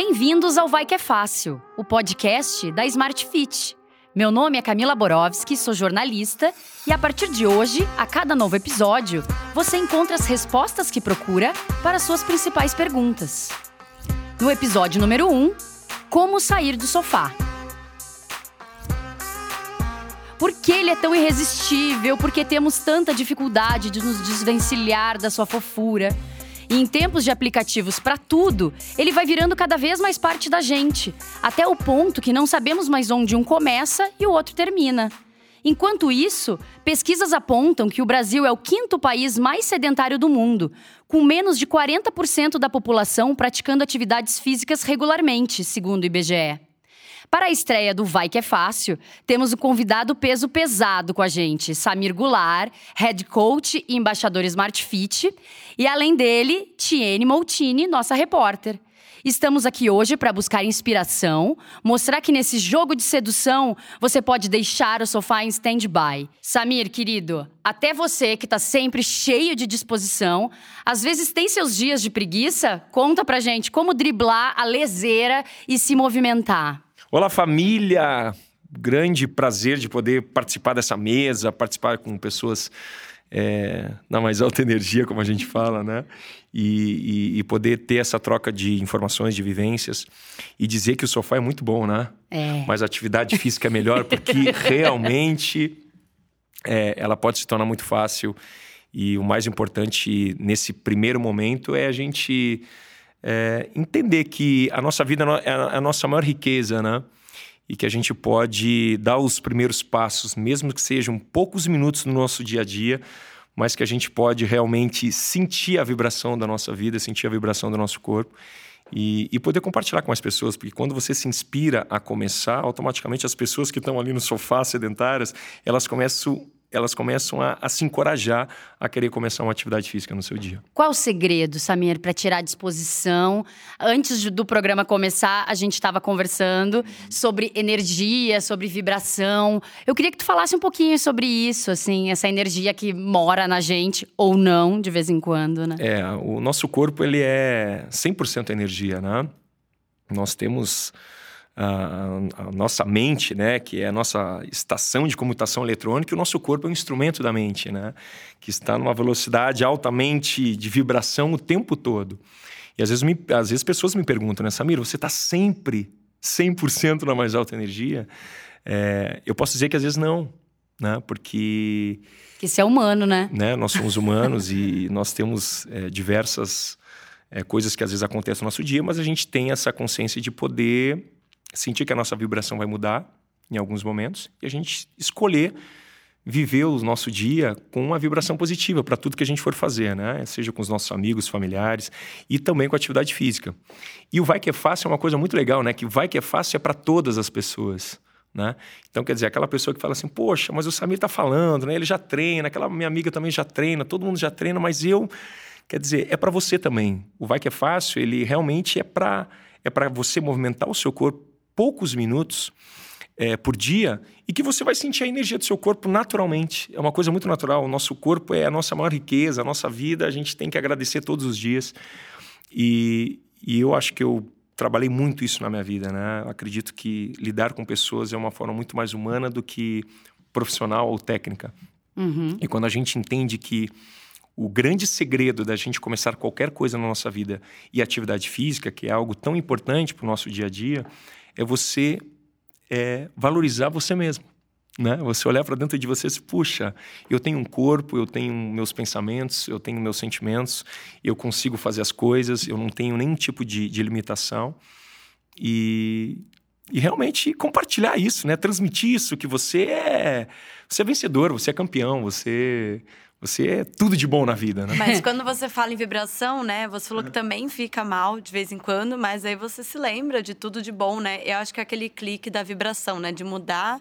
Bem-vindos ao Vai Que é Fácil, o podcast da Smart Fit. Meu nome é Camila Borowski, sou jornalista e a partir de hoje, a cada novo episódio, você encontra as respostas que procura para suas principais perguntas. No episódio número 1, Como sair do sofá. Por que ele é tão irresistível? Por que temos tanta dificuldade de nos desvencilhar da sua fofura? E em tempos de aplicativos para tudo, ele vai virando cada vez mais parte da gente, até o ponto que não sabemos mais onde um começa e o outro termina. Enquanto isso, pesquisas apontam que o Brasil é o quinto país mais sedentário do mundo, com menos de 40% da população praticando atividades físicas regularmente, segundo o IBGE. Para a estreia do Vai Que É Fácil, temos o convidado peso pesado com a gente, Samir Goulart, head coach e embaixador Smart Fit, e além dele, Tiene Moutini, nossa repórter. Estamos aqui hoje para buscar inspiração, mostrar que nesse jogo de sedução você pode deixar o sofá em stand-by. Samir, querido, até você que está sempre cheio de disposição, às vezes tem seus dias de preguiça? Conta pra gente como driblar a leseira e se movimentar. Olá, família! Grande prazer de poder participar dessa mesa, participar com pessoas é, na mais alta energia, como a gente fala, né? E, e, e, poder ter essa troca de informações, de vivências e dizer que o sofá é muito bom, né? É. Mas a atividade física é melhor porque realmente é, ela pode se tornar muito fácil. E o mais importante nesse primeiro momento é a gente é, entender que a nossa vida é, é a nossa maior riqueza, né? E que a gente pode dar os primeiros passos, mesmo que sejam poucos minutos no nosso dia a dia, mas que a gente pode realmente sentir a vibração da nossa vida, sentir a vibração do nosso corpo e, e, poder compartilhar com as pessoas, porque quando você se inspira a começar, automaticamente as pessoas que estão ali no sofá sedentárias, elas começam elas começam a, a, se encorajar a querer começar uma atividade física no seu dia. Qual o segredo, Samir, para tirar a disposição? Antes do programa começar, a gente estava conversando sobre energia, sobre vibração. Eu queria que tu falasse um pouquinho sobre isso, assim, essa energia que mora na gente ou não, de vez em quando, né? É, o nosso corpo ele é 100% energia, né? Nós temos a, a, nossa mente, né, que é a nossa estação de comutação eletrônica, e o nosso corpo é um instrumento da mente, né, que está numa velocidade altamente de vibração o tempo todo. E às vezes, me, às vezes pessoas me perguntam, né, Samir, você está sempre 100% na mais alta energia? É, eu posso dizer que às vezes não, né, porque... Que isso é humano, né? né nós somos humanos e nós temos é, diversas é, coisas que às vezes acontecem no nosso dia, mas a gente tem essa consciência de poder sentir que a nossa vibração vai mudar em alguns momentos e a gente escolher viver o nosso dia com uma vibração positiva para tudo que a gente for fazer, né? Seja com os nossos amigos, familiares e também com a atividade física. E o vai que é fácil é uma coisa muito legal, né? Que vai que é fácil é para todas as pessoas. Né? Então, quer dizer, aquela pessoa que fala assim, poxa, mas o Samir está falando, né? ele já treina, aquela minha amiga também já treina, todo mundo já treina, mas eu. Quer dizer, é para você também. O Vai Que é Fácil, ele realmente é para é você movimentar o seu corpo poucos minutos é, por dia e que você vai sentir a energia do seu corpo naturalmente. É uma coisa muito natural. O nosso corpo é a nossa maior riqueza, a nossa vida, a gente tem que agradecer todos os dias. E, e eu acho que eu trabalhei muito isso na minha vida, né? Acredito que lidar com pessoas é uma forma muito mais humana do que profissional ou técnica. Uhum. E quando a gente entende que o grande segredo da gente começar qualquer coisa na nossa vida e atividade física, que é algo tão importante para o nosso dia a dia, é você é, valorizar você mesmo. Né? Você olhar para dentro de você e puxa, eu tenho um corpo, eu tenho meus pensamentos, eu tenho meus sentimentos, eu consigo fazer as coisas, eu não tenho nenhum tipo de, de limitação. E, e realmente compartilhar isso, né? Transmitir isso, que você é, você é vencedor, você é campeão, você você é tudo de bom na vida, né? Mas quando você fala em vibração, né? Você falou que também fica mal de vez em quando, mas aí você se lembra de tudo de bom, né? Eu acho que é aquele clique da vibração, né? De mudar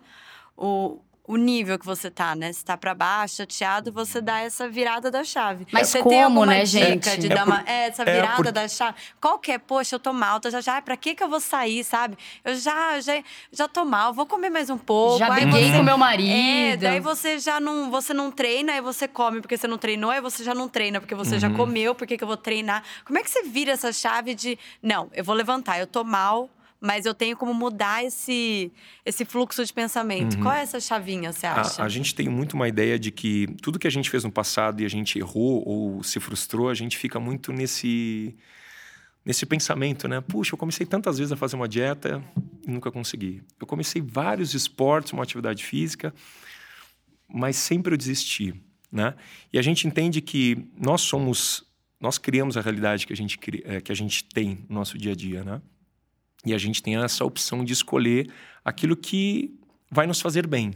o, o nível que você tá, né? Se tá pra baixo, chateado, você dá essa virada da chave. Mas você como, tem alguma né, dica gente? De É dar por- uma, é, essa é virada por- da chave. Qual que é? Poxa, eu tô mal, tô já já. Pra que que eu vou sair, sabe? Eu já, já, já tô mal, vou comer mais um pouco. Já briguei você- com meu marido. É, daí você já não, você não treina, aí você come porque você não treinou, aí você já não treina porque você já comeu, por que que eu vou treinar? Como é que você vira essa chave de, não, eu vou levantar, eu tô mal, mas eu tenho como mudar esse, esse fluxo de pensamento. Qual é essa chavinha, você acha? A, a gente tem muito uma ideia de que tudo que a gente fez no passado e a gente errou ou se frustrou, a gente fica muito nesse nesse pensamento, né? Puxa, eu comecei tantas vezes a fazer uma dieta e nunca consegui. Eu comecei vários esportes, uma atividade física, mas sempre eu desisti, né? E a gente entende que nós somos, nós criamos a realidade que a gente eh, que a gente tem no nosso dia a dia, né? E a gente tem essa opção de escolher aquilo que vai nos fazer bem.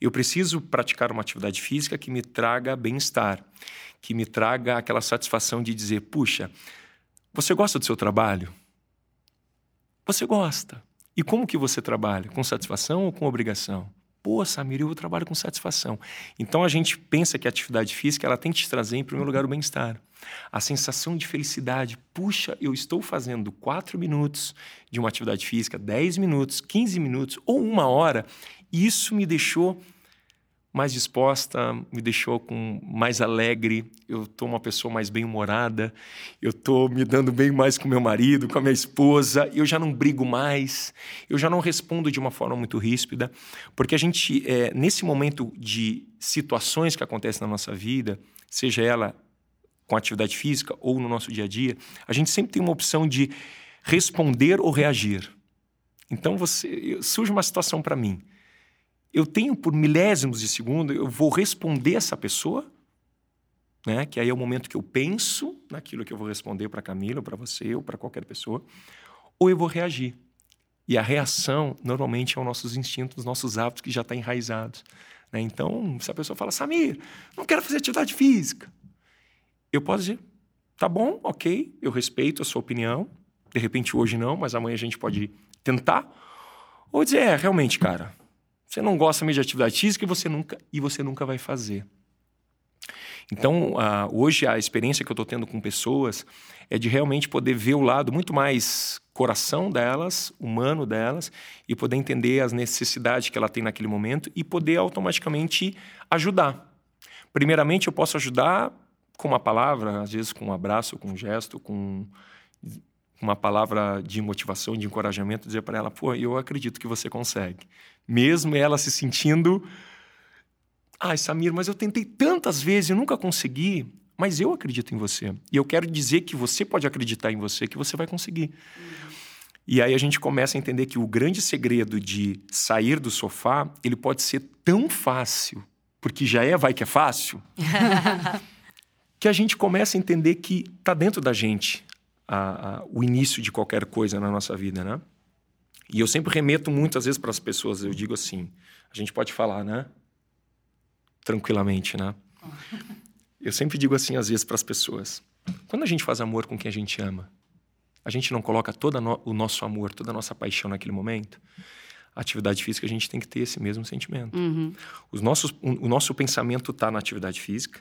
Eu preciso praticar uma atividade física que me traga bem-estar, que me traga aquela satisfação de dizer: puxa, você gosta do seu trabalho? Você gosta. E como que você trabalha? Com satisfação ou com obrigação? Pô, Samir, eu trabalho com satisfação. Então a gente pensa que a atividade física ela tem que te trazer, em primeiro lugar, o bem-estar. A sensação de felicidade. Puxa, eu estou fazendo quatro minutos de uma atividade física, 10 minutos, 15 minutos ou uma hora. E isso me deixou mais disposta, me deixou com mais alegre. Eu tô uma pessoa mais bem-humorada. Eu tô me dando bem mais com meu marido, com a minha esposa. Eu já não brigo mais. Eu já não respondo de uma forma muito ríspida, porque a gente é, nesse momento de situações que acontecem na nossa vida, seja ela com atividade física ou no nosso dia a dia, a gente sempre tem uma opção de responder ou reagir. Então você surge uma situação para mim eu tenho por milésimos de segundo, eu vou responder essa pessoa, né? Que aí é o momento que eu penso naquilo que eu vou responder para Camila, para você ou para qualquer pessoa, ou eu vou reagir. E a reação normalmente é os nossos instintos, os nossos hábitos que já estão enraizados. Né? Então, se a pessoa fala, Samir, não quero fazer atividade física, eu posso dizer, tá bom, ok, eu respeito a sua opinião. De repente hoje não, mas amanhã a gente pode tentar. Ou dizer, é, realmente, cara, você não gosta de atividade física e você nunca, e você nunca vai fazer. Então, ah, hoje a experiência que eu estou tendo com pessoas é de realmente poder ver o lado muito mais coração delas, humano delas, e poder entender as necessidades que ela tem naquele momento e poder automaticamente ajudar. Primeiramente, eu posso ajudar com uma palavra, às vezes com um abraço, com um gesto, com uma palavra de motivação, de encorajamento, dizer para ela: pô, eu acredito que você consegue. Mesmo ela se sentindo. Ai, Samir, mas eu tentei tantas vezes e nunca consegui. Mas eu acredito em você. E eu quero dizer que você pode acreditar em você, que você vai conseguir. E aí a gente começa a entender que o grande segredo de sair do sofá, ele pode ser tão fácil, porque já é vai que é fácil, que a gente começa a entender que está dentro da gente a, a, o início de qualquer coisa na nossa vida, né? E eu sempre remeto muitas vezes para as pessoas, eu digo assim, a gente pode falar, né? Tranquilamente, né? Eu sempre digo assim às vezes para as pessoas, quando a gente faz amor com quem a gente ama, a gente não coloca todo no, o nosso amor, toda a nossa paixão naquele momento, a atividade física a gente tem que ter esse mesmo sentimento. Uhum. Os nossos, o, o nosso pensamento está na atividade física,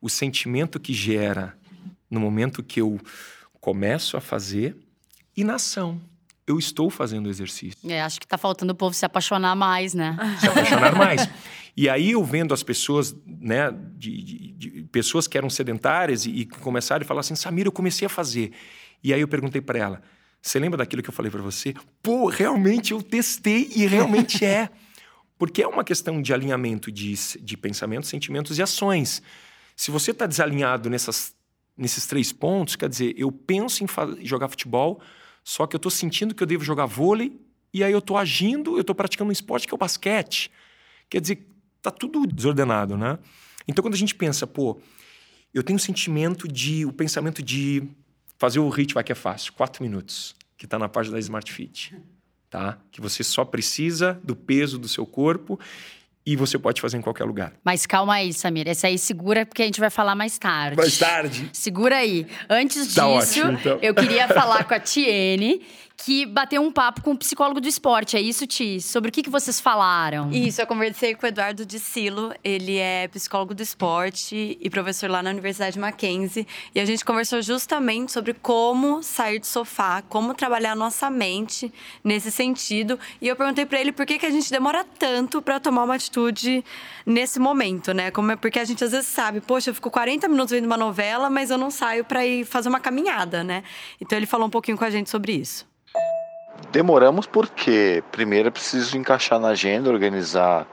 o sentimento que gera no momento que eu começo a fazer e na ação. Eu estou fazendo o exercício. É, acho que tá faltando o povo se apaixonar mais, né? Se apaixonar mais. E aí eu vendo as pessoas, né, de, de, de pessoas que eram sedentárias e, e começaram a falar assim, Samira, eu comecei a fazer. E aí eu perguntei para ela, você lembra daquilo que eu falei para você? Pô, realmente eu testei e realmente é. Porque é uma questão de alinhamento de, de pensamentos, sentimentos e ações. Se você está desalinhado nessas, nesses três pontos, quer dizer, eu penso em jogar futebol, só que eu estou sentindo que eu devo jogar vôlei, e aí eu estou agindo, eu estou praticando um esporte que é o basquete. Quer dizer, tá tudo desordenado, né? Então, quando a gente pensa, pô, eu tenho o sentimento de, o pensamento de fazer o vai que é fácil, quatro minutos, que está na página da Smart Fit, tá? Que você só precisa do peso do seu corpo e você pode fazer em qualquer lugar. Mas calma aí, Samir. Esse aí segura porque a gente vai falar mais tarde. Mais tarde. Segura aí. Antes Tá disso, ótimo, então. eu queria falar com a Tiene, que bateu um papo com o psicólogo do esporte. É isso, Ti? Sobre o que, que vocês falaram? Isso, eu conversei com o Eduardo de Silo. Ele é psicólogo do esporte e professor lá na Universidade Mackenzie. E a gente conversou justamente sobre como sair do sofá, como trabalhar a nossa mente nesse sentido. E eu perguntei para ele por que, que a gente demora tanto para tomar uma atitude nesse momento, né? Como é porque a gente às vezes sabe, poxa, eu fico 40 minutos vendo uma novela, mas eu não saio para ir fazer uma caminhada, né? Então ele falou um pouquinho com a gente sobre isso. Demoramos porque, primeiro, é preciso encaixar na agenda, organizar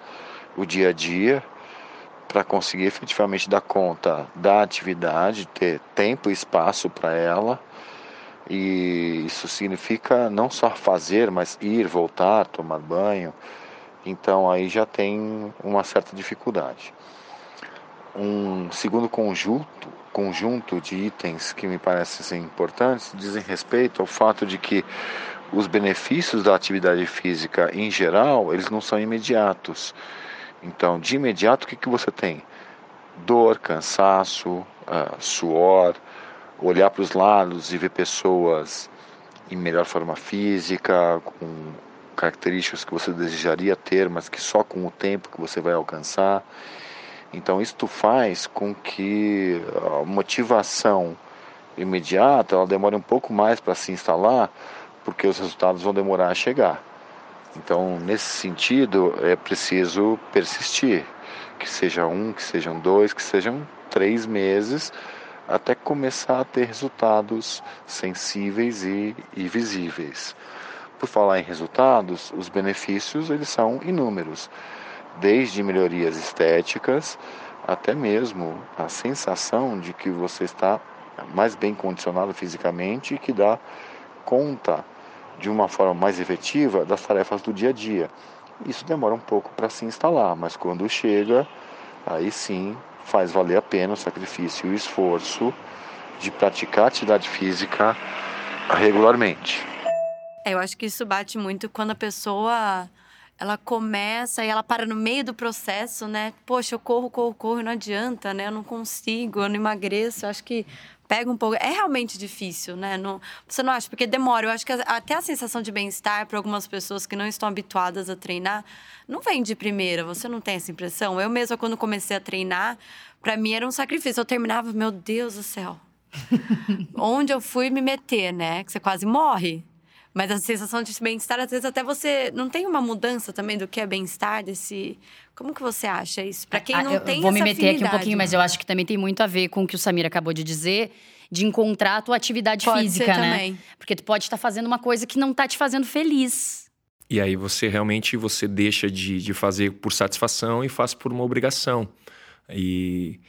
o dia a dia para conseguir efetivamente dar conta da atividade, ter tempo e espaço para ela. E isso significa não só fazer, mas ir, voltar, tomar banho. Então aí já tem uma certa dificuldade. Um segundo conjunto, conjunto de itens que me parecem importantes dizem respeito ao fato de que os benefícios da atividade física em geral, eles não são imediatos. Então, de imediato, o que, que você tem? Dor, cansaço, uh, suor, olhar para os lados e ver pessoas em melhor forma física, com características que você desejaria ter, mas que só com o tempo que você vai alcançar. Então, isto faz com que a motivação imediata ela demore um pouco mais para se instalar, porque os resultados vão demorar a chegar. Então, nesse sentido, é preciso persistir, que seja um, que sejam dois, que sejam três meses, até começar a ter resultados sensíveis e, e visíveis. Por falar em resultados, os benefícios eles são inúmeros, desde melhorias estéticas até mesmo a sensação de que você está mais bem condicionado fisicamente e que dá conta de uma forma mais efetiva das tarefas do dia a dia. Isso demora um pouco para se instalar, mas quando chega, aí sim faz valer a pena o sacrifício e o esforço de praticar atividade física regularmente. É, eu acho que isso bate muito quando a pessoa ela começa e ela para no meio do processo, né? Poxa, eu corro, corro, corro, não adianta, né? Eu não consigo, eu não emagreço. Eu acho que pega um pouco. É realmente difícil, né? Não, você não acha? Porque demora. Eu acho que até a sensação de bem-estar para algumas pessoas que não estão habituadas a treinar não vem de primeira. Você não tem essa impressão? Eu mesma, quando comecei a treinar, para mim era um sacrifício. Eu terminava, meu Deus do céu. Onde eu fui me meter, né? Que você quase morre. Mas a sensação de bem-estar, às vezes até você não tem uma mudança também do que é bem-estar desse. Como que você acha isso? Para quem ah, não eu, tem eu vou me meter aqui um pouquinho, mas eu acho que também tem muito a ver com o que o Samir acabou de dizer, de encontrar a tua atividade pode física, ser né? Também. Porque tu pode estar fazendo uma coisa que não está te fazendo feliz. E aí você realmente você deixa de, de fazer por satisfação e faz por uma obrigação. E,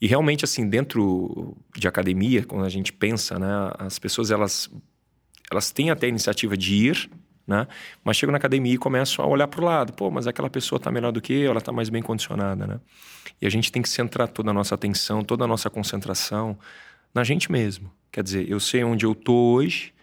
e realmente assim dentro de academia, quando a gente pensa, né, as pessoas elas elas têm até a iniciativa de ir, né? Mas chegam na academia e começam a olhar para o lado. Pô, mas aquela pessoa está melhor do que eu, ela está mais bem condicionada, né? E a gente tem que centrar toda a nossa atenção, toda a nossa concentração na gente mesmo. Quer dizer, eu sei onde eu tô hoje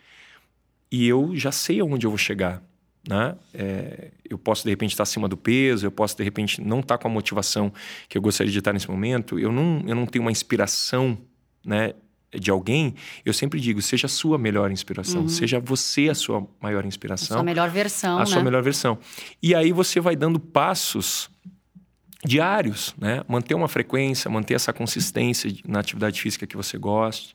e eu já sei aonde eu vou chegar. Né? É, eu posso de repente estar acima do peso, eu posso de repente não estar com a motivação que eu gostaria de estar nesse momento. Eu não, eu não tenho uma inspiração né, de alguém, eu sempre digo, seja a sua melhor inspiração, uhum. seja você a sua maior inspiração. A sua melhor versão, A né? sua melhor versão. E aí você vai dando passos diários, né? Manter uma frequência, manter essa consistência na atividade física que você gosta.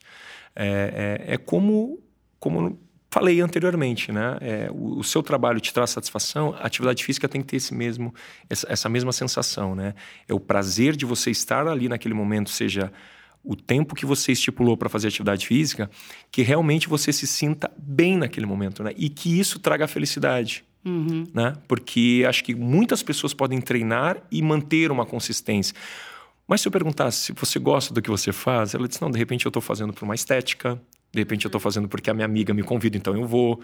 É, é, é como, como falei anteriormente, né? É, o, o, seu trabalho te traz satisfação, a atividade física tem que ter esse mesmo, essa, essa mesma sensação, né? É o prazer de você estar ali naquele momento, seja o tempo que você estipulou para fazer atividade física, que realmente você se sinta bem naquele momento, né? E que isso traga felicidade. Uhum. Né? Porque acho que muitas pessoas podem treinar e manter uma consistência. Mas se eu perguntasse se você gosta do que você faz, ela disse: não, de repente eu estou fazendo por uma estética, de repente eu estou fazendo porque a minha amiga me convida, então eu vou.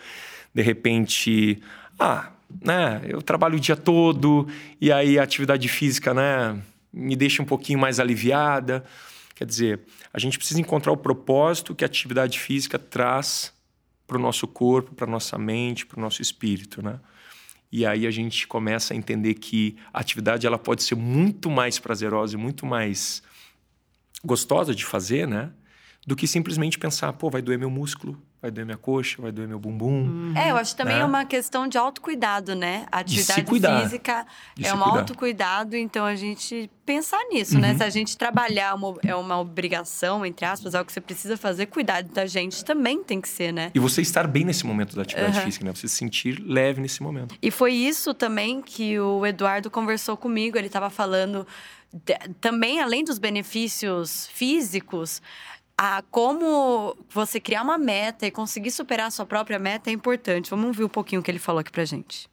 De repente, ah, né, eu trabalho o dia todo e aí a atividade física, né, me deixa um pouquinho mais aliviada. Quer dizer, a gente precisa encontrar o propósito que a atividade física traz para o nosso corpo, para a nossa mente, para o nosso espírito, né? E aí a gente começa a entender que a atividade ela pode ser muito mais prazerosa e muito mais gostosa de fazer, né? do que simplesmente pensar, pô, vai doer meu músculo, vai doer minha coxa, vai doer meu bumbum. É, eu acho que também Né? é uma questão de autocuidado, né? A atividade física De é um cuidar. autocuidado, então a gente pensar nisso, né? Uhum. Se a gente trabalhar uma- é uma obrigação, entre aspas, é o que você precisa fazer, cuidar da gente também tem que ser, né? E você estar bem nesse momento da atividade Aham. física, né? Você se sentir leve nesse momento. E foi isso também que o Eduardo conversou comigo. Ele estava falando de- também, além dos benefícios físicos, a como você criar uma meta e conseguir superar a sua própria meta é importante. Vamos ouvir um pouquinho o que ele falou aqui pra gente.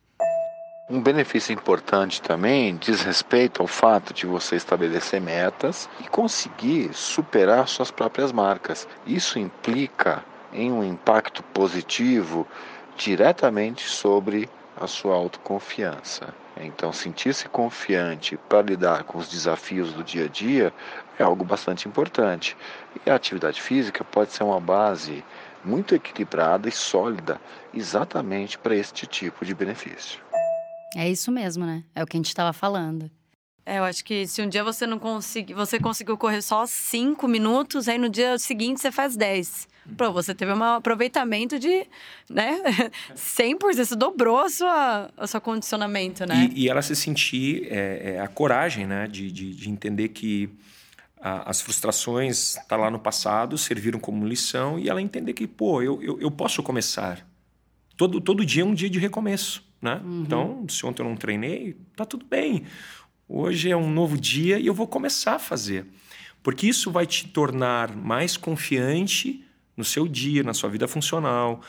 Um benefício importante também diz respeito ao fato de você estabelecer metas e conseguir superar suas próprias marcas. Isso implica em um impacto positivo diretamente sobre a sua autoconfiança. Então, sentir-se confiante para lidar com os desafios do dia a dia é algo bastante importante. E a atividade física pode ser uma base muito equilibrada e sólida exatamente para este tipo de benefício. É isso mesmo, né? É o que a gente estava falando. É, eu acho que se um dia você não conseguir, você conseguiu correr só cinco minutos, aí no dia seguinte você faz 10. Pô, você teve um aproveitamento de, né, 100%, você dobrou a sua, o seu condicionamento, né? E, e ela se sentir é, é, a coragem, né? De, de, de entender que a- as frustrações tá lá no passado, serviram como lição e ela entender que, pô, eu, eu, eu posso começar. Todo, todo dia é um dia de recomeço, né? Então, se ontem eu não treinei, tá tudo bem. Hoje é um novo dia e eu vou começar a fazer. Porque isso vai te tornar mais confiante no seu dia, na sua vida funcional,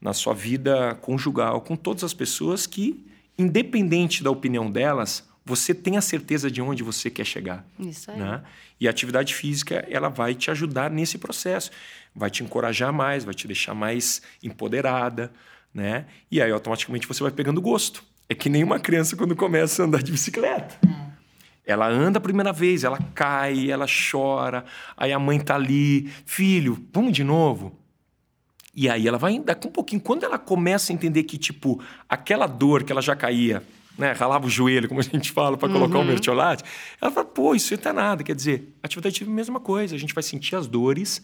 na sua vida conjugal, com todas as pessoas que, independente da opinião delas, você tem a certeza de onde você quer chegar. Isso aí. Né? E a atividade física, ela vai te ajudar nesse processo. Vai te encorajar mais, vai te deixar mais empoderada, né? E aí, automaticamente, você vai pegando gosto. É que nem uma criança quando começa a andar de bicicleta. Ela anda a primeira vez, ela cai, ela chora, aí a mãe tá ali, filho, vamos de novo. E aí ela vai daqui um pouquinho, quando ela começa a entender que, tipo, aquela dor que ela já caía, né, ralava o joelho, como a gente fala, para colocar o mertiolate, ela fala, pô, isso não tá nada. Quer dizer, atividade física é a mesma coisa, a gente vai sentir as dores,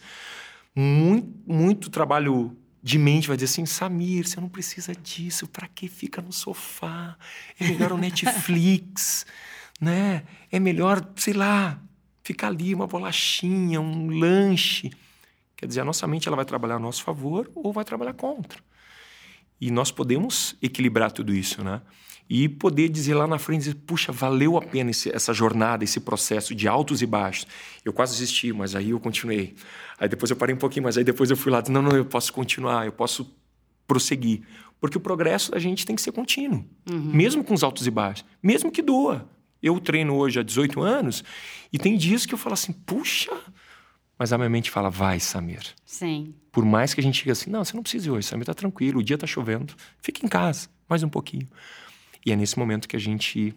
muito, muito trabalho de mente vai dizer assim, Samir, você não precisa disso, para que fica no sofá? É melhor o Netflix, né? É melhor, sei lá, ficar ali uma bolachinha, um lanche. Quer dizer, a nossa mente ela vai trabalhar a nosso favor ou vai trabalhar contra. E nós podemos equilibrar tudo isso, né? E poder dizer lá na frente, dizer, puxa, valeu a pena esse- essa jornada, esse processo de altos e baixos. Eu quase desisti, mas aí eu continuei. Aí depois eu parei um pouquinho, mas aí depois eu fui lá, não, não, eu posso continuar, eu posso prosseguir. Porque o progresso da gente tem que ser contínuo, mesmo com os altos e baixos, mesmo que doa. Eu treino hoje há 18 anos e tem dias que eu falo assim, puxa, mas a minha mente fala, vai, Samir. Sim. Por mais que a gente diga assim, não, você não precisa ir hoje, Samir, tá tranquilo, o dia tá chovendo, fica em casa, mais um pouquinho. E é nesse momento que a gente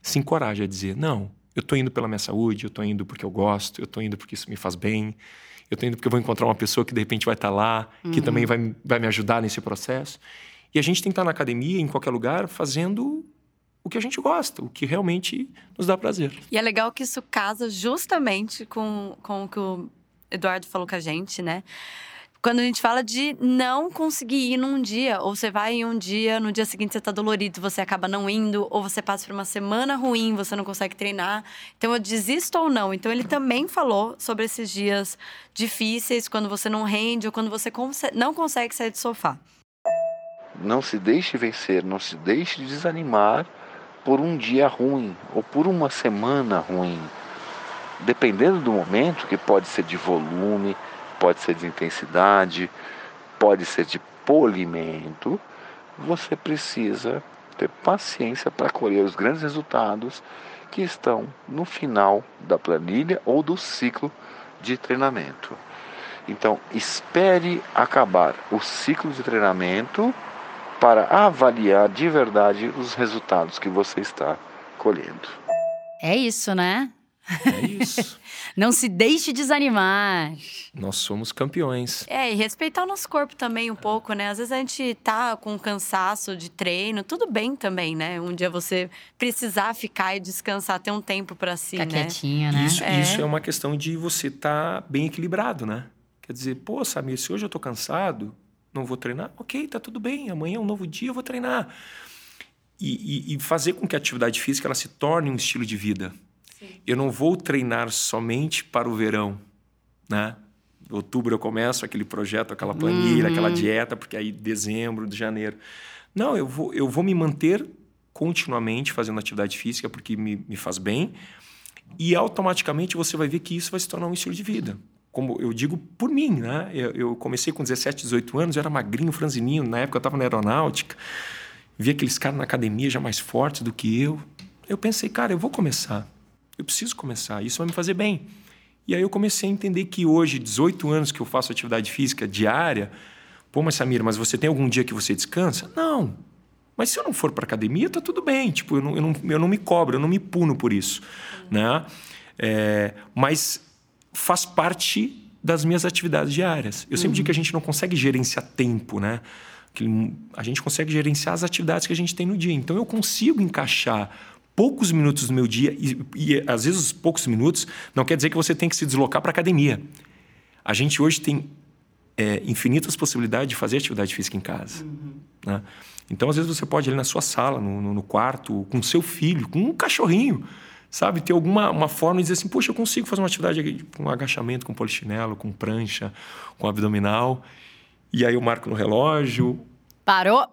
se encoraja a dizer, não, eu tô indo pela minha saúde, eu tô indo porque eu gosto, eu tô indo porque isso me faz bem, eu tô indo porque eu vou encontrar uma pessoa que de repente vai estar lá, que também vai, vai me ajudar nesse processo. E a gente tem que estar na academia, em qualquer lugar, fazendo o que a gente gosta, o que realmente nos dá prazer. E é legal que isso casa justamente com, com o que o Eduardo falou com a gente, né? Quando a gente fala de não conseguir ir num dia, ou você vai em um dia, no dia seguinte você tá dolorido, você acaba não indo, ou você passa por uma semana ruim, você não consegue treinar. Então eu desisto ou não. Então ele também falou sobre esses dias difíceis, quando você não rende ou quando você não consegue sair do sofá. Não se deixe vencer, não se deixe desanimar por um dia ruim ou por uma semana ruim. Dependendo do momento, que pode ser de volume, pode ser de intensidade, pode ser de polimento, você precisa ter paciência para colher os grandes resultados que estão no final da planilha ou do ciclo de treinamento. Então, espere acabar o ciclo de treinamento para avaliar de verdade os resultados que você está colhendo. É isso, né? É isso. Não se deixe desanimar. Nós somos campeões. É, e respeitar o nosso corpo também um pouco, né? Às vezes a gente tá com cansaço de treino, tudo bem também, né? Um dia você precisar ficar e descansar, ter um tempo para si, Fica né? quietinho, né? Isso É. isso é uma questão de você estar bem equilibrado, né? Quer dizer, pô, Samir, se hoje eu tô cansado, não vou treinar, ok, tá tudo bem, amanhã é um novo dia, eu vou treinar. E, e, e fazer com que a atividade física ela se torne um estilo de vida. Sim. Eu não vou treinar somente para o verão, né? Outubro eu começo aquele projeto, aquela planilha, uhum. aquela dieta, porque aí dezembro, de janeiro. Não, eu vou, eu vou me manter continuamente fazendo atividade física porque me, me faz bem e automaticamente você vai ver que isso vai se tornar um estilo de vida como eu digo por mim, né? Eu, eu, comecei com 17, 18 anos, eu era magrinho, franzininho, na época eu estava na aeronáutica, via aqueles caras na academia já mais fortes do que eu. Eu pensei, cara, eu vou começar, eu preciso começar, isso vai me fazer bem. E aí eu comecei a entender que hoje, 18 anos que eu faço atividade física diária, pô, mas Samir, mas você tem algum dia que você descansa? Não. Mas se eu não for para academia, tá tudo bem. Tipo, eu não, eu não, eu não me cobro, eu não me puno por isso, né? É, mas faz parte das minhas atividades diárias. Eu sempre uhum. digo que a gente não consegue gerenciar tempo, né? Que a gente consegue gerenciar as atividades que a gente tem no dia. Então eu consigo encaixar poucos minutos do meu dia e, e às vezes os poucos minutos não quer dizer que você tem que se deslocar para academia. A gente hoje tem é, infinitas possibilidades de fazer atividade física em casa. Uhum. Né? Então, às vezes, você pode ir na sua sala, no, no, no quarto, com seu filho, com um cachorrinho sabe? Ter alguma uma forma de dizer assim, poxa, eu consigo fazer uma atividade com um agachamento, com polichinelo, com prancha, com abdominal. E aí eu marco no relógio. Parou.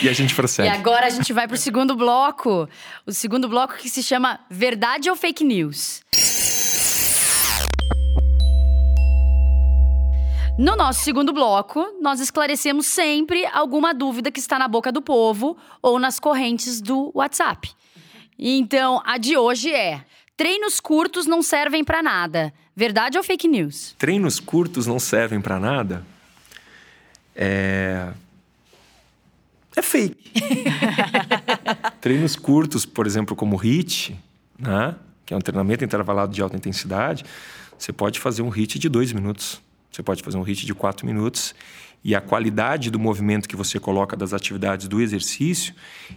e a gente prossegue. E agora a gente vai para o segundo bloco. O segundo bloco que se chama Verdade ou Fake News? No nosso segundo bloco, nós esclarecemos sempre alguma dúvida que está na boca do povo ou nas correntes do WhatsApp. Então, a de hoje é: treinos curtos não servem para nada. Verdade ou fake news? Treinos curtos não servem para nada? É. É fake. treinos curtos, por exemplo, como HIIT, né? que é um treinamento intervalado de alta intensidade, você pode fazer um HIIT de dois minutos. Você pode fazer um HIIT de quatro minutos e a qualidade do movimento que você coloca das atividades do exercício,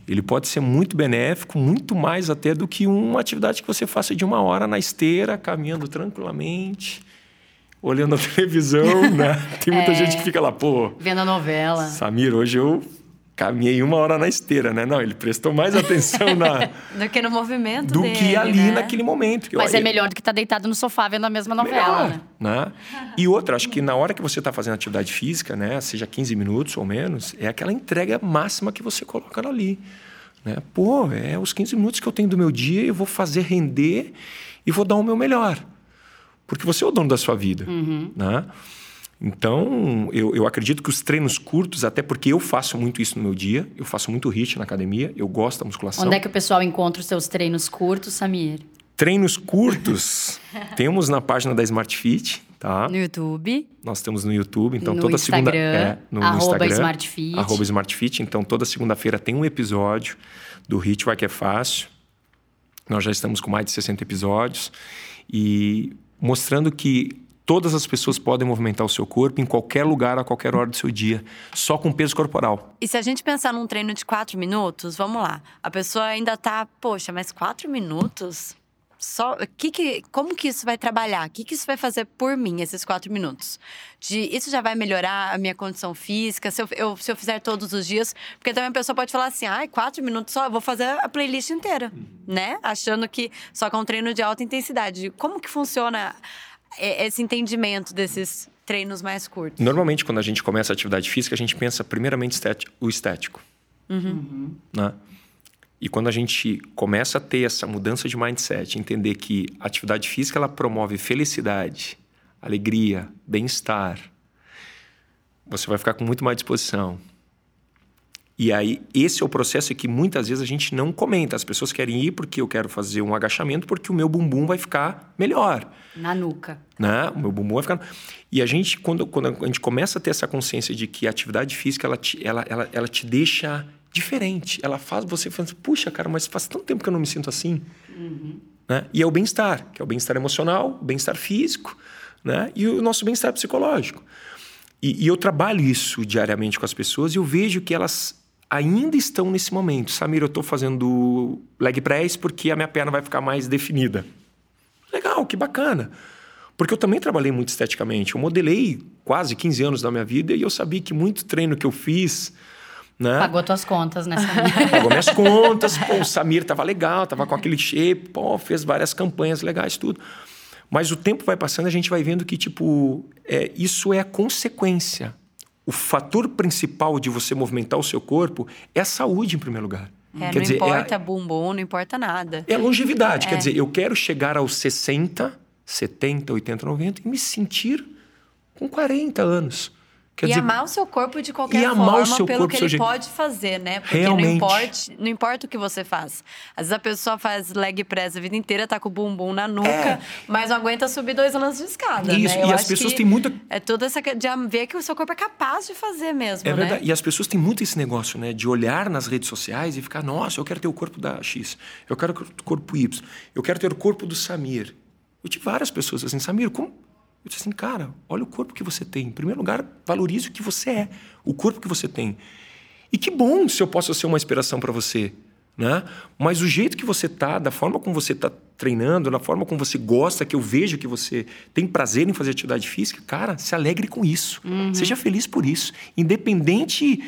ele pode ser muito benéfico, muito mais até do que uma atividade que você faça de uma hora na esteira, caminhando tranquilamente, olhando a televisão, né? Tem muita é, gente que fica lá, pô. Vendo a novela. Samir, hoje eu caminhei uma hora na esteira, né? Não, ele prestou mais atenção na... do que no movimento Do dele, que ali né? naquele momento. Mas é melhor do que estar tá deitado no sofá vendo a mesma novela, melhor, né? E outra, acho que na hora que você está fazendo atividade física, né? Seja 15 minutos ou menos, é aquela entrega máxima que você coloca ali. Né? Pô, é os 15 minutos que eu tenho do meu dia, eu vou fazer render e vou dar o meu melhor. Porque você é o dono da sua vida, uhum. né? Então, eu, eu acredito que os treinos curtos, até porque eu faço muito isso no meu dia, eu faço muito HIIT na academia, eu gosto da musculação. Onde é que o pessoal encontra os seus treinos curtos, Samir? Treinos curtos, temos na página da Smart Fit, tá? No YouTube. Nós temos no YouTube, então no toda Instagram, segunda é, no, arroba no Instagram, Smartfit. arroba Smartfit, então toda segunda-feira tem um episódio do HIIT Vai Que É Fácil. Nós já estamos com mais de 60 episódios e mostrando que Todas as pessoas podem movimentar o seu corpo em qualquer lugar, a qualquer hora do seu dia, só com peso corporal. E se a gente pensar num treino de quatro minutos, vamos lá. A pessoa ainda tá, poxa, mas quatro minutos? Só, que que, como que isso vai trabalhar? O que, que isso vai fazer por mim, esses quatro minutos? De, isso já vai melhorar a minha condição física, se eu, eu, se eu fizer todos os dias? Porque também a pessoa pode falar assim, ai, quatro minutos só, eu vou fazer a playlist inteira, uhum. né? Achando que só com um treino de alta intensidade. Como que funciona esse entendimento desses treinos mais curtos? Normalmente, quando a gente começa a atividade física, a gente pensa primeiramente o estético. Uhum. Né? E quando a gente começa a ter essa mudança de mindset, entender que a atividade física ela promove felicidade, alegria, bem-estar, você vai ficar com muito mais disposição. E aí, esse é o processo que muitas vezes a gente não comenta. As pessoas querem ir porque eu quero fazer um agachamento porque o meu bumbum vai ficar melhor. Na nuca. Né? O meu bumbum vai ficar. E a gente, quando, quando a gente começa a ter essa consciência de que a atividade física ela te, ela, ela, ela te deixa diferente. Ela faz você falar assim, puxa, cara, mas faz tanto tempo que eu não me sinto assim. Uhum. Né? E é o bem-estar, que é o bem-estar emocional, o bem-estar físico né? e o nosso bem-estar psicológico. E, e eu trabalho isso diariamente com as pessoas e eu vejo que elas ainda estão nesse momento. Samir, eu estou fazendo leg press porque a minha perna vai ficar mais definida. Legal, que bacana. Porque eu também trabalhei muito esteticamente. Eu modelei quase 15 anos da minha vida e eu sabia que muito treino que eu fiz. Né? Pagou tuas contas, né? Pagou minhas contas. Pô, o Samir tava legal, tava com aquele shape, pô, fez várias campanhas legais, tudo. Mas o tempo vai passando, a gente vai vendo que, tipo, é, isso é a consequência. O fator principal de você movimentar o seu corpo é a saúde, em primeiro lugar. É, Quer não dizer, importa é a, bumbum, não importa nada. É a longevidade. É. Quer dizer, eu quero chegar aos 60 70, 80, 90 e me sentir com 40 anos. Quer e dizer, amar o seu corpo de qualquer e forma, o seu pelo corpo, que ele pode fazer, né? Porque Realmente. não importa, não importa o que você faz. Às vezes a pessoa faz leg press a vida inteira, tá com o bumbum na nuca, é. mas não aguenta subir dois anos de escada. Isso, né? e as pessoas têm muita. É toda essa. de ver que o seu corpo é capaz de fazer mesmo. É né? verdade. E as pessoas têm muito esse negócio, né? De olhar nas redes sociais e ficar, nossa, eu quero ter o corpo da X, eu quero o corpo Y, eu quero ter o corpo do Samir. Eu tive várias pessoas assim, Samir, como? Eu disse assim, cara, olha o corpo que você tem. Em primeiro lugar, valorize o que você é, o corpo que você tem. E que bom se eu possa ser uma inspiração para você, né? Mas o jeito que você tá, da forma como você tá treinando, da forma como você gosta, que eu vejo que você tem prazer em fazer atividade física, cara, se alegre com isso. Uhum. Seja feliz por isso. Independente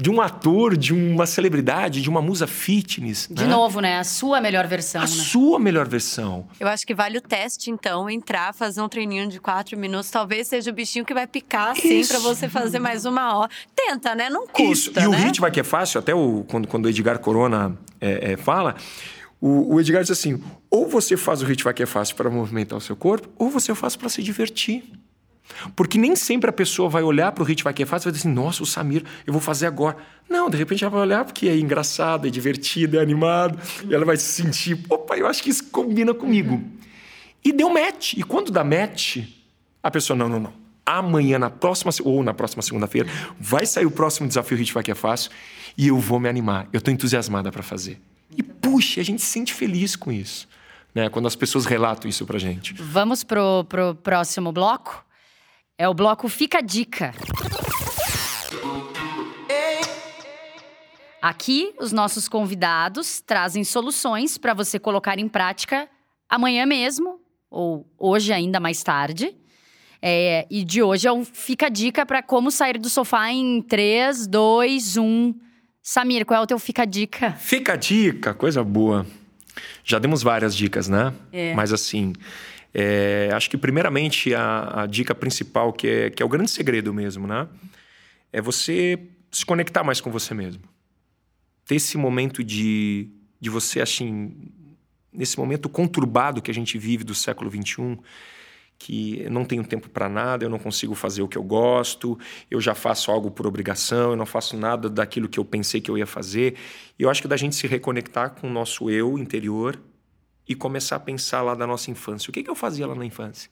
de um ator, de uma celebridade, de uma musa fitness. De né? novo, né? A sua melhor versão. A né? sua melhor versão. Eu acho que vale o teste, então, entrar, fazer um treininho de quatro minutos. Talvez seja o bichinho que vai picar, assim, para você fazer mais uma hora. Tenta, né? Não custa. Isso. E né? o ritmo vai que é fácil, até o, quando, quando o Edgar Corona é, é, fala. O, o, Edgar diz assim: ou você faz o ritmo que é fácil para movimentar o seu corpo, ou você faz para se divertir. Porque nem sempre a pessoa vai olhar para o Hit Vai Que É Fácil e vai dizer assim, nossa, o Samir, eu vou fazer agora. Não, de repente ela vai olhar porque é engraçado, é divertido, é animado. E ela vai se sentir, opa, eu acho que isso combina comigo. E deu match. E quando dá match, a pessoa, não, não, não. Amanhã, na próxima, ou na próxima segunda-feira, vai sair o próximo desafio Hit Vai Que É Fácil e eu vou me animar. Eu estou entusiasmada para fazer. E puxa, a gente se sente feliz com isso. Né? Quando as pessoas relatam isso pra gente. Vamos pro, pro próximo bloco? É o bloco Fica a Dica. Aqui, os nossos convidados trazem soluções para você colocar em prática amanhã mesmo, ou hoje ainda mais tarde. É, e de hoje é um Fica a Dica para como sair do sofá em 3, 2, 1. Samir, qual é o teu Fica a Dica? Fica a Dica, coisa boa. Já demos várias dicas, né? É. Mas assim, é, acho que, primeiramente, a, a, dica principal, que é, que é o grande segredo mesmo, né? É você se conectar mais com você mesmo. Ter esse momento de, de você, assim, nesse momento conturbado que a gente vive do século XXI, que eu não tenho tempo para nada, eu não consigo fazer o que eu gosto, eu já faço algo por obrigação, eu não faço nada daquilo que eu pensei que eu ia fazer. E eu acho que da gente se reconectar com o nosso eu interior e começar a pensar lá da nossa infância. O que, que eu fazia lá na infância?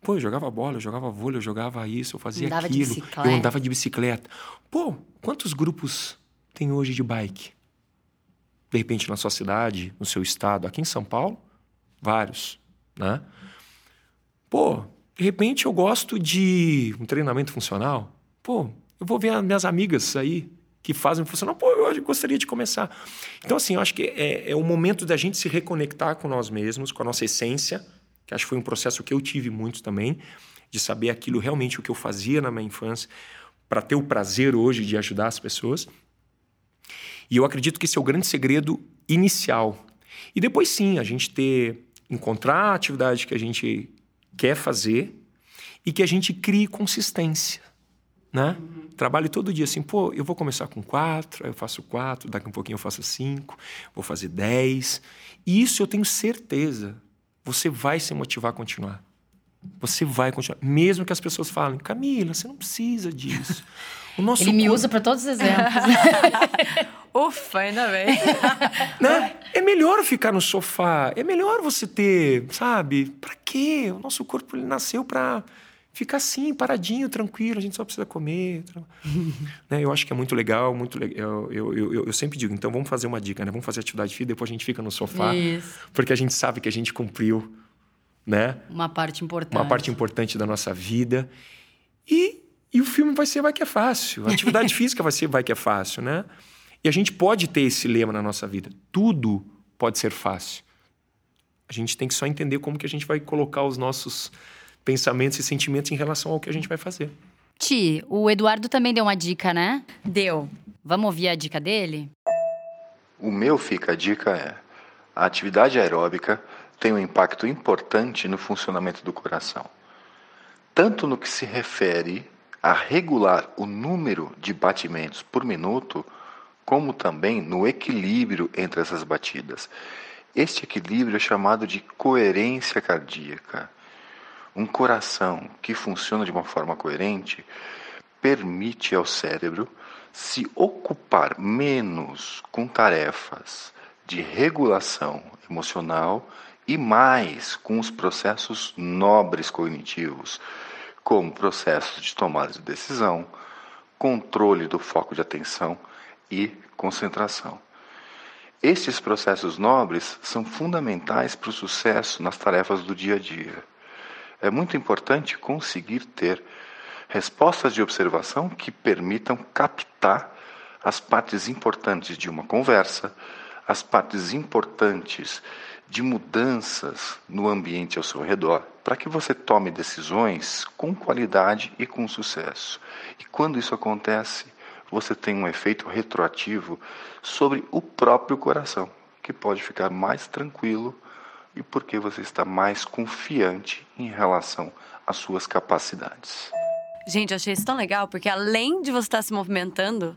Pô, eu jogava bola, eu jogava vôlei, eu jogava isso, eu fazia andava aquilo. Eu andava de bicicleta. Pô, quantos grupos tem hoje de bike? De repente na sua cidade, no seu estado, aqui em São Paulo, vários, né? Pô, de repente eu gosto de um treinamento funcional. Pô, eu vou ver as minhas amigas aí que fazem funcionar. Pô, eu gostaria de começar. Então, assim, eu acho que é, é o momento da gente se reconectar com nós mesmos, com a nossa essência, que acho que foi um processo que eu tive muito também, de saber aquilo realmente o que eu fazia na minha infância, para ter o prazer hoje de ajudar as pessoas. E eu acredito que esse é o grande segredo inicial. E depois, sim, a gente ter, encontrar a atividade que a gente quer fazer e que a gente crie consistência né? Uhum. Trabalho todo dia assim, pô, eu vou começar com quatro, aí eu faço quatro, daqui a um pouquinho eu faço cinco, vou fazer dez. E isso eu tenho certeza, você vai se motivar a continuar. Você vai continuar. Mesmo que as pessoas falem, Camila, você não precisa disso. O nosso Ele me corpo... usa para todos os exemplos. Ufa, ainda bem. né? É melhor ficar no sofá. É melhor você ter, sabe? Para quê? O nosso corpo ele nasceu para fica assim, paradinho, tranquilo, a gente só precisa comer. né? Eu acho que é muito legal, muito legal. Eu, eu, eu, eu, sempre digo, então vamos fazer uma dica, né? Vamos fazer atividade física, depois a gente fica no sofá. Isso. Porque a gente sabe que a gente cumpriu, né? Uma parte importante. Uma parte importante da nossa vida. E, e o filme vai ser Vai Que É Fácil. A atividade física vai ser Vai Que É Fácil, né? E a gente pode ter esse lema na nossa vida. Tudo pode ser fácil. A gente tem que só entender como que a gente vai colocar os nossos pensamentos e sentimentos em relação ao que a gente vai fazer. Ti, o Eduardo também deu uma dica, né? Deu. Vamos ouvir a dica dele? O meu fica a dica é: a atividade aeróbica tem um impacto importante no funcionamento do coração, tanto no que se refere a regular o número de batimentos por minuto, como também no equilíbrio entre essas batidas. Este equilíbrio é chamado de coerência cardíaca. Um coração que funciona de uma forma coerente permite ao cérebro se ocupar menos com tarefas de regulação emocional e mais com os processos nobres cognitivos, como processos de tomada de decisão, controle do foco de atenção e concentração. Estes processos nobres são fundamentais para o sucesso nas tarefas do dia a dia. É muito importante conseguir ter respostas de observação que permitam captar as partes importantes de uma conversa, as partes importantes de mudanças no ambiente ao seu redor, para que você tome decisões com qualidade e com sucesso. E quando isso acontece, você tem um efeito retroativo sobre o próprio coração, que pode ficar mais tranquilo e porque você está mais confiante em relação às suas capacidades. Gente, eu achei isso tão legal, porque além de você estar se movimentando,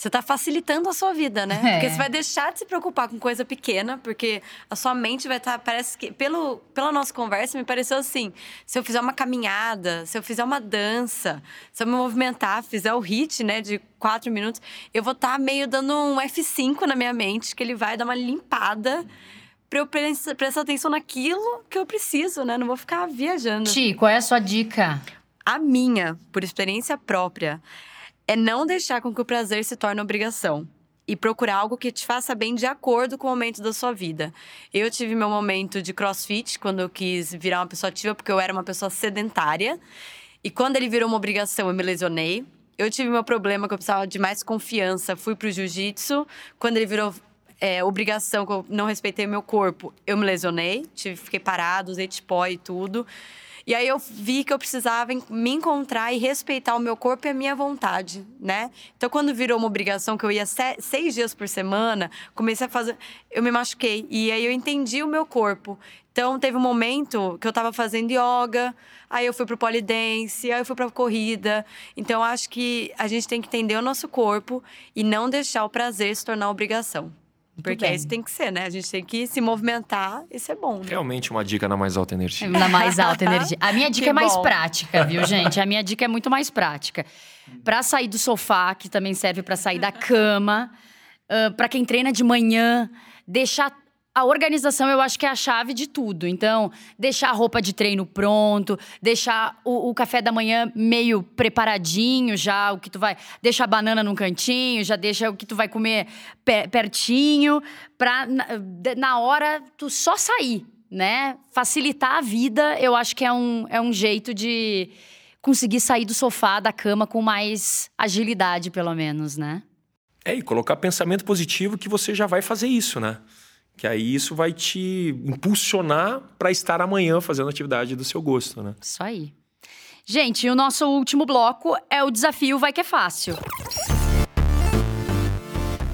você está facilitando a sua vida, né? É. Porque você vai deixar de se preocupar com coisa pequena, porque a sua mente vai estar. parece que. Pelo, pela nossa conversa, me pareceu assim: se eu fizer uma caminhada, se eu fizer uma dança, se eu me movimentar, fizer o hit, né, de quatro minutos, eu vou estar meio dando um F5 na minha mente, que ele vai dar uma limpada. Pra eu prestar atenção naquilo que eu preciso, né? Não vou ficar viajando. Ti, qual é a sua dica? A minha, por experiência própria, é não deixar com que o prazer se torne obrigação e procurar algo que te faça bem de acordo com o momento da sua vida. Eu tive meu momento de crossfit quando eu quis virar uma pessoa ativa, porque eu era uma pessoa sedentária. E quando ele virou uma obrigação, eu me lesionei. Eu tive meu problema que eu precisava de mais confiança, fui pro jiu-jitsu. Quando ele virou é, obrigação, que eu não respeitei meu corpo, eu me lesionei. Tive, fiquei parado, usei tipó e tudo. E aí eu vi que eu precisava me encontrar e respeitar o meu corpo e a minha vontade, né? Então, quando virou uma obrigação que eu ia se- seis dias por semana, comecei a fazer. Eu me machuquei. E aí eu entendi o meu corpo. Então, teve um momento que eu tava fazendo yoga, aí eu fui pro polidense, aí eu fui pra corrida. Então, acho que a gente tem que entender o nosso corpo e não deixar o prazer se tornar obrigação. Porque bem. é isso que tem que ser, né? A gente tem que se movimentar e ser bom. Né? Realmente uma dica na mais alta energia. Na mais alta energia. A minha dica Que é mais bom. prática, viu, gente? A minha dica é muito mais prática. Pra sair do sofá, que também serve pra sair da cama, ah, pra quem treina de manhã, deixar a organização eu acho que é a chave de tudo. Então, deixar a roupa de treino pronto, deixar o, o café da manhã meio preparadinho já, o que tu vai. Deixa a banana num cantinho, já deixa o que tu vai comer pe- pertinho, pra na, na hora tu só sair, né? Facilitar a vida, eu acho que é um, é um jeito de conseguir sair do sofá, da cama com mais agilidade, pelo menos, né? É, e colocar pensamento positivo que você já vai fazer isso, né? Que aí isso vai te impulsionar para estar amanhã fazendo atividade do seu gosto, né? Isso aí. Gente, e o nosso último bloco é o desafio Vai Que É Fácil.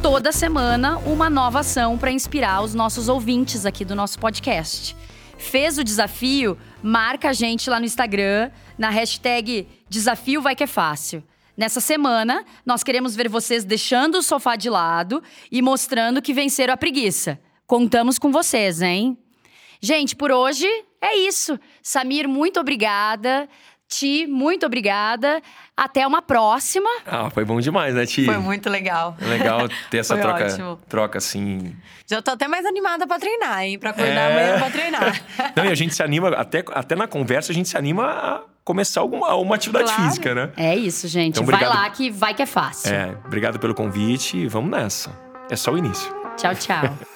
Toda semana, uma nova ação para inspirar os nossos ouvintes aqui do nosso podcast. Fez o desafio? Marca a gente lá no Instagram, na hashtag Desafio Vai Que É Fácil. Nessa semana, nós queremos ver vocês deixando o sofá de lado e mostrando que venceram a preguiça. Contamos com vocês, hein? Gente, por hoje é isso. Samir, muito obrigada. Ti, muito obrigada. Até uma próxima. Ah, foi bom demais, né, Ti? Foi muito legal. É legal ter essa Foi troca, ótimo. troca assim. Já tô até mais animada pra treinar, hein? Pra acordar É. amanhã pra treinar. Não, e a gente se anima, até, até na conversa, a gente se anima a começar alguma uma atividade Claro. física, né? É isso, gente. Então, vai lá que vai que é fácil. É, obrigado pelo convite e vamos nessa. É só o início. Tchau, tchau.